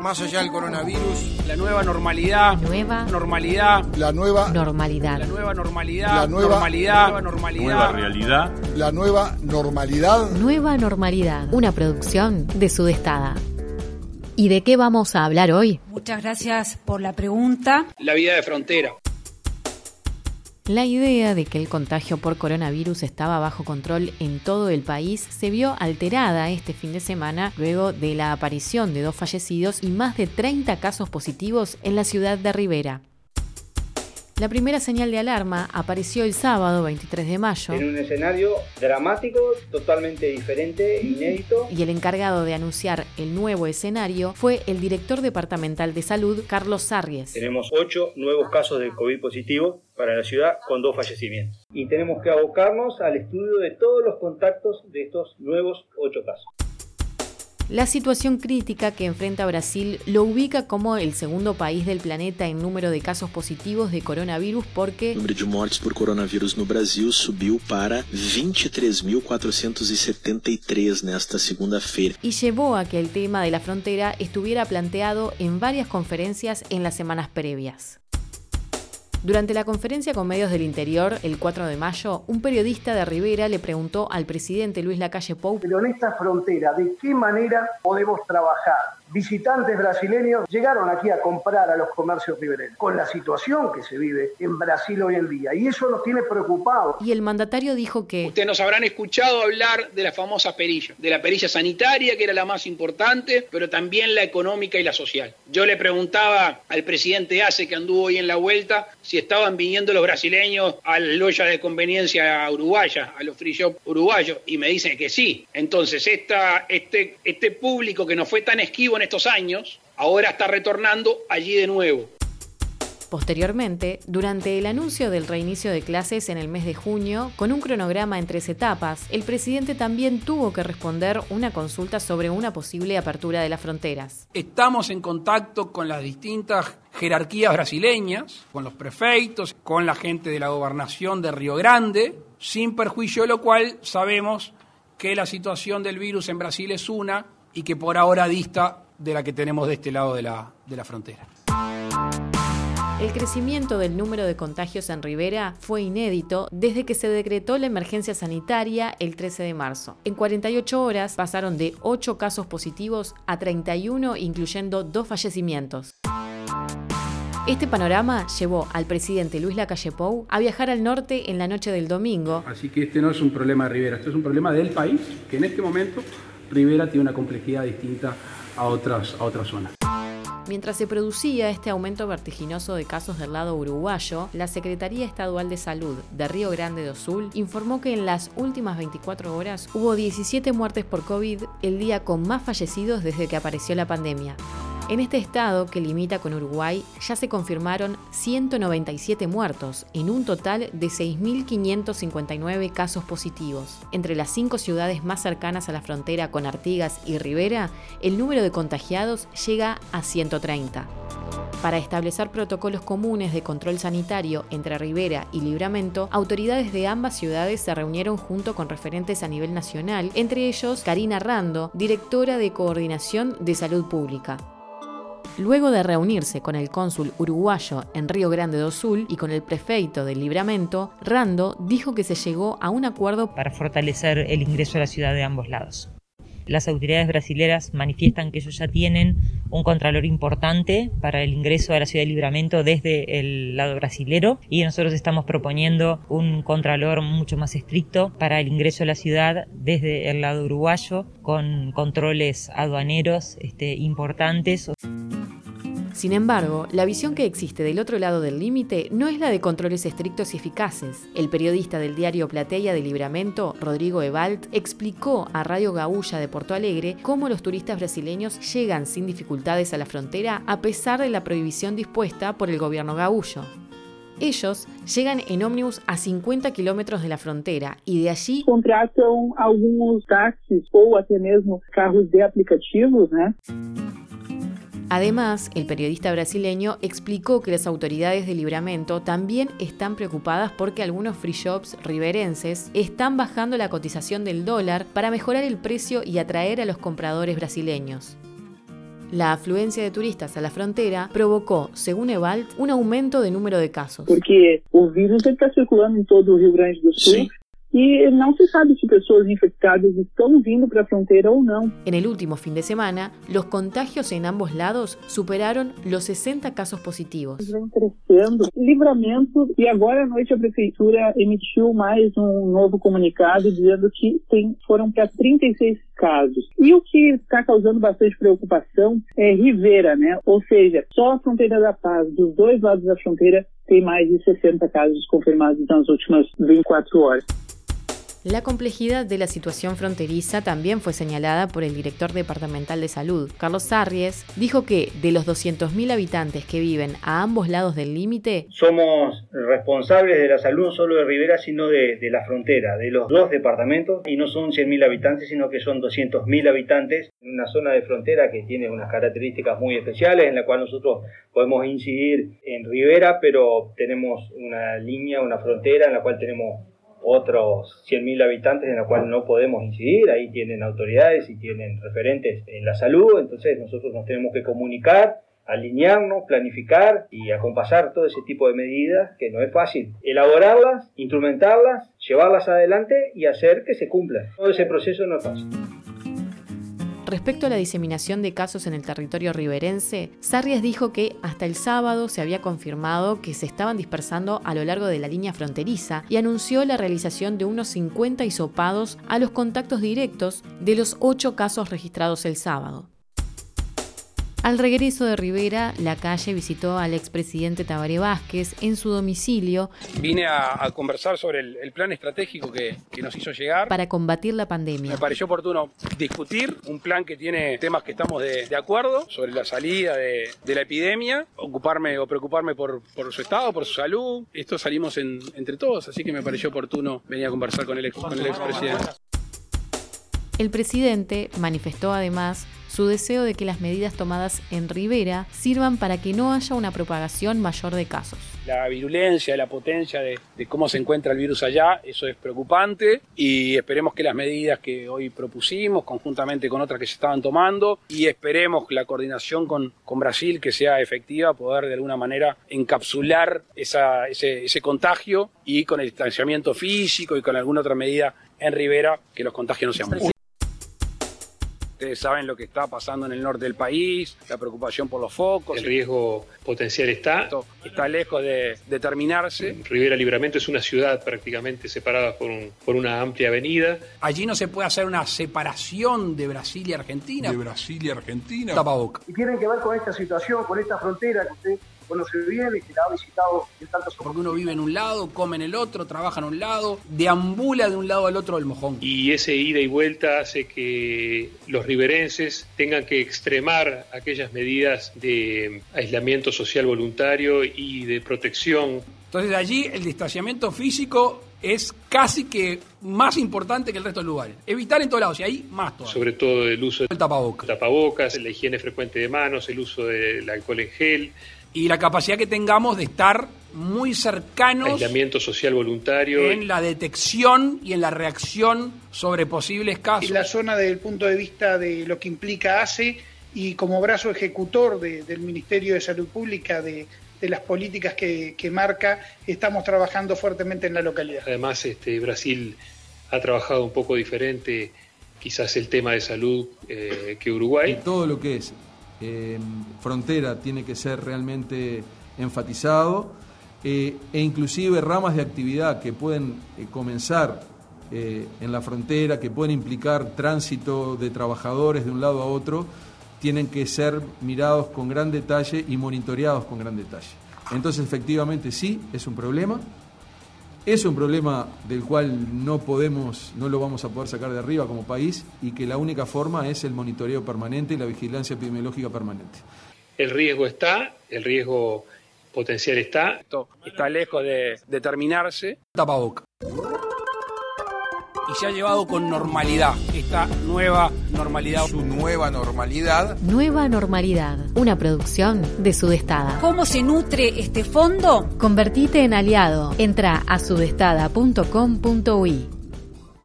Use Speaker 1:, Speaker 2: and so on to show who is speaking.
Speaker 1: Más allá del coronavirus,
Speaker 2: la nueva normalidad,
Speaker 3: Nueva
Speaker 2: normalidad,
Speaker 1: la nueva,
Speaker 3: normalidad.
Speaker 2: la nueva normalidad,
Speaker 1: La nueva-
Speaker 2: normalidad, nueva normalidad,
Speaker 4: Nueva realidad.
Speaker 1: la nueva normalidad.
Speaker 3: Nueva normalidad. Una producción de Sudestada. ¿Y de qué vamos a hablar hoy?
Speaker 5: Muchas gracias por la pregunta.
Speaker 2: la vida de frontera.
Speaker 3: La idea de que el contagio por coronavirus estaba bajo control en todo el país se vio alterada este fin de semana luego de la aparición de dos fallecidos y más de 30 casos positivos en la ciudad de Rivera. La primera señal de alarma apareció el sábado 23 de mayo
Speaker 6: en un escenario dramático, totalmente diferente, inédito.
Speaker 3: y el encargado de anunciar el nuevo escenario fue el director departamental de salud, Carlos Sarries.
Speaker 6: Tenemos ocho nuevos casos de COVID positivo para la ciudad con dos fallecimientos. Y tenemos que abocarnos al estudio de todos los contactos de estos nuevos ocho casos.
Speaker 3: La situación crítica que enfrenta Brasil lo ubica como el segundo país del planeta en número de casos positivos de coronavirus porque
Speaker 7: O número de mortes por coronavírus no Brasil subiu para 23.473 nesta segunda-feira.
Speaker 3: y llevó a que el tema de la frontera estuviera planteado en varias conferencias en las semanas previas. Durante la conferencia con medios del interior, el 4 de mayo, un periodista de Rivera le preguntó al presidente Luis Lacalle Pou
Speaker 8: Pero en esta frontera, ¿de qué manera podemos trabajar? Visitantes brasileños llegaron aquí a comprar a los comercios ribereños, con la situación que se vive en Brasil hoy en día. Y eso nos tiene preocupados.
Speaker 3: y el mandatario dijo que
Speaker 2: Ustedes nos habrán escuchado hablar de la famosa perilla, de la perilla sanitaria, que era la más importante, pero también la económica y la social. Yo le preguntaba al presidente Ace, que anduvo hoy en la vuelta, si estaban viniendo los brasileños a las loyas de conveniencia uruguaya, a los free shop uruguayos, y me dicen que sí. Entonces, esta, este, este público que no fue tan esquivo en estos años, ahora está retornando allí de nuevo.
Speaker 3: Posteriormente, durante el anuncio del reinicio de clases en el mes de junio, con un cronograma en tres etapas, el presidente también tuvo que responder una consulta sobre una posible apertura de las fronteras.
Speaker 2: Estamos en contacto con las distintas jerarquías brasileñas, con los prefeitos, con la gente de la gobernación de Río Grande, sin perjuicio de lo cual sabemos que la situación del virus en Brasil es una y que por ahora dista de la que tenemos de este lado de la, de la frontera.
Speaker 3: El crecimiento del número de contagios en Rivera fue inédito desde que se decretó la emergencia sanitaria el 13 de marzo. En 48 horas pasaron de 8 casos positivos a 31, incluyendo dos fallecimientos. Este panorama llevó al presidente Luis Lacalle Pou a viajar al norte en la noche del domingo,
Speaker 9: Así que este no es un problema de Rivera, esto es un problema del país, que en este momento Rivera tiene una complejidad distinta a otras, a otras zonas.
Speaker 3: Mientras se producía este aumento vertiginoso de casos del lado uruguayo, la Secretaría Estadual de Salud de Río Grande do Sul informó que en las últimas 24 horas hubo 17 muertes por COVID, el día con más fallecidos desde que apareció la pandemia. En este estado, que limita con Uruguay, ya se confirmaron 197 muertos, en un total de 6.559 casos positivos. Entre las cinco ciudades más cercanas a la frontera con Artigas y Rivera, el número de contagiados llega a 130. Para establecer protocolos comunes de control sanitario entre Rivera y Libramento, autoridades de ambas ciudades se reunieron junto con referentes a nivel nacional, entre ellos Karina Rando, directora de Coordinación de Salud Pública. Luego de reunirse con el cónsul uruguayo en Río Grande do Sul y con el prefeito del Libramento, Rando dijo que se llegó a un acuerdo
Speaker 10: para fortalecer el ingreso a la ciudad de ambos lados. Las autoridades brasileras manifiestan que ellos ya tienen un contralor importante para el ingreso a la ciudad de Libramento desde el lado brasilero y nosotros estamos proponiendo un contralor mucho más estricto para el ingreso a la ciudad desde el lado uruguayo con controles aduaneros este, importantes.
Speaker 3: Sin embargo, la visión que existe del otro lado del límite no es la de controles estrictos y eficaces. El periodista del diario Platea de Libramento, Rodrigo Ebalt, explicó a Radio Gaúlla de Porto Alegre cómo los turistas brasileños llegan sin dificultades a la frontera a pesar de la prohibición dispuesta por el gobierno gaullo. Ellos llegan en ómnibus a 50 kilómetros de la frontera y de allí
Speaker 11: contratam alguns táxis ou até mesmo carros de aplicativos, né?
Speaker 3: Además, el periodista brasileño explicó que las autoridades de Libramento también están preocupadas porque algunos free shops riverenses están bajando la cotización del dólar para mejorar el precio y atraer a los compradores brasileños. La afluencia de turistas a la frontera provocó, según Evald, un aumento de número de casos.
Speaker 11: Porque el virus está circulando en todo el Rio Grande do Sul. Sí. E não se sabe se pessoas infectadas estão vindo para a fronteira ou não.
Speaker 3: En el último fin de semana, los contagios en ambos lados superaron los 60 casos positivos.
Speaker 11: Vem crescendo. Livramento e agora à noite a prefeitura emitiu mais um novo comunicado dizendo que tem, foram para 36 casos. E o que está causando bastante preocupação é Rivera, né? Ou seja, só a fronteira da paz, dos dois lados da fronteira, tem mais de 60 casos confirmados nas últimas 24 horas.
Speaker 3: La complejidad de la situación fronteriza también fue señalada por el director departamental de salud, Carlos Sarries, dijo que de los 200.000 habitantes que viven a ambos lados del límite,
Speaker 6: somos responsables de la salud no solo de Rivera, sino de, la frontera, de los dos departamentos, y no son 100.000 habitantes, sino que son 200.000 habitantes, en una zona de frontera que tiene unas características muy especiales, en la cual nosotros podemos incidir en Rivera, pero tenemos una línea, una frontera en la cual tenemos otros 100.000 habitantes en los cuales no podemos incidir, ahí tienen autoridades y tienen referentes en la salud, entonces nosotros nos tenemos que comunicar, alinearnos, planificar y acompasar todo ese tipo de medidas que no es fácil. Elaborarlas, instrumentarlas, llevarlas adelante y hacer que se cumplan. Todo ese proceso no es fácil.
Speaker 3: Respecto a la diseminación de casos en el territorio riverense, Sarrias dijo que hasta el sábado se había confirmado que se estaban dispersando a lo largo de la línea fronteriza y anunció la realización de unos 50 hisopados a los contactos directos de los ocho casos registrados el sábado. Al regreso de Rivera, la calle visitó al expresidente Tabaré Vázquez en su domicilio.
Speaker 2: Vine a, conversar sobre el, plan estratégico que, nos hizo llegar.
Speaker 3: Para combatir la pandemia.
Speaker 2: Me pareció oportuno discutir un plan que tiene temas que estamos de, acuerdo sobre la salida de, la epidemia, ocuparme o preocuparme por, su estado, por su salud. Esto salimos entre todos, así que me pareció oportuno venir a conversar con el, con el expresidente.
Speaker 3: El presidente manifestó además su deseo de que las medidas tomadas en Rivera sirvan para que no haya una propagación mayor de casos.
Speaker 2: La virulencia, la potencia de, cómo se encuentra el virus allá, eso es preocupante y esperemos que las medidas que hoy propusimos, conjuntamente con otras que se estaban tomando, y esperemos la coordinación con, Brasil que sea efectiva, poder de alguna manera encapsular ese contagio y con el distanciamiento físico y con alguna otra medida en Rivera que los contagios no sean muchos. Ustedes saben lo que está pasando en el norte del país, la preocupación por los focos.
Speaker 12: El riesgo potencial está.
Speaker 2: está lejos de, terminarse.
Speaker 12: Rivera Libramento es una ciudad prácticamente separada por, por una amplia avenida.
Speaker 2: Allí no se puede hacer una separación de Brasil y Argentina.
Speaker 13: De Brasil y Argentina.
Speaker 2: Tapaboca.
Speaker 8: Y tienen que ver con esta situación, con esta frontera que usted conoce bien y que la ha visitado en tantas
Speaker 2: Porque uno vive en un lado, come en el otro, trabaja en un lado, deambula de un lado al otro del mojón.
Speaker 12: Y ese ida y vuelta hace que los riverenses tengan que extremar aquellas medidas de aislamiento social voluntario y de protección.
Speaker 2: Entonces allí el distanciamiento físico es casi que más importante que el resto de los lugares. Evitar en todos lados, y ahí más todavía.
Speaker 12: Sobre todo el uso
Speaker 2: del tapabocas.
Speaker 12: tapabocas, la higiene frecuente de manos, el uso del alcohol en gel,
Speaker 2: y la capacidad que tengamos de estar muy cercanos
Speaker 12: aislamiento social voluntario
Speaker 2: en la detección y en la reacción sobre posibles casos.
Speaker 14: En la zona desde el punto de vista de lo que implica ACE y como brazo ejecutor del Ministerio de Salud Pública de, las políticas que, marca, estamos trabajando fuertemente en la localidad.
Speaker 12: Además, este, Brasil ha trabajado un poco diferente quizás el tema de salud eh, que Uruguay.
Speaker 13: Y todo lo que es eh, frontera tiene que ser realmente enfatizado eh, e inclusive ramas de actividad que pueden eh, comenzar en la frontera, que pueden implicar tránsito de trabajadores de un lado a otro, tienen que ser mirados con gran detalle y monitoreados con gran detalle. Entonces, efectivamente, sí, es un problema. Es un problema del cual no podemos, no lo vamos a poder sacar de arriba como país y que la única forma es el monitoreo permanente y la vigilancia epidemiológica permanente.
Speaker 12: El riesgo está, el riesgo potencial está.
Speaker 2: está lejos de, de terminarse. Tapaboca. Y se ha llevado con normalidad esta nueva normalidad.
Speaker 4: Su nueva normalidad.
Speaker 3: Nueva Normalidad, una producción de Sudestada.
Speaker 5: ¿Cómo se nutre este fondo?
Speaker 3: Convertite en aliado. Entra a sudestada.com.uy.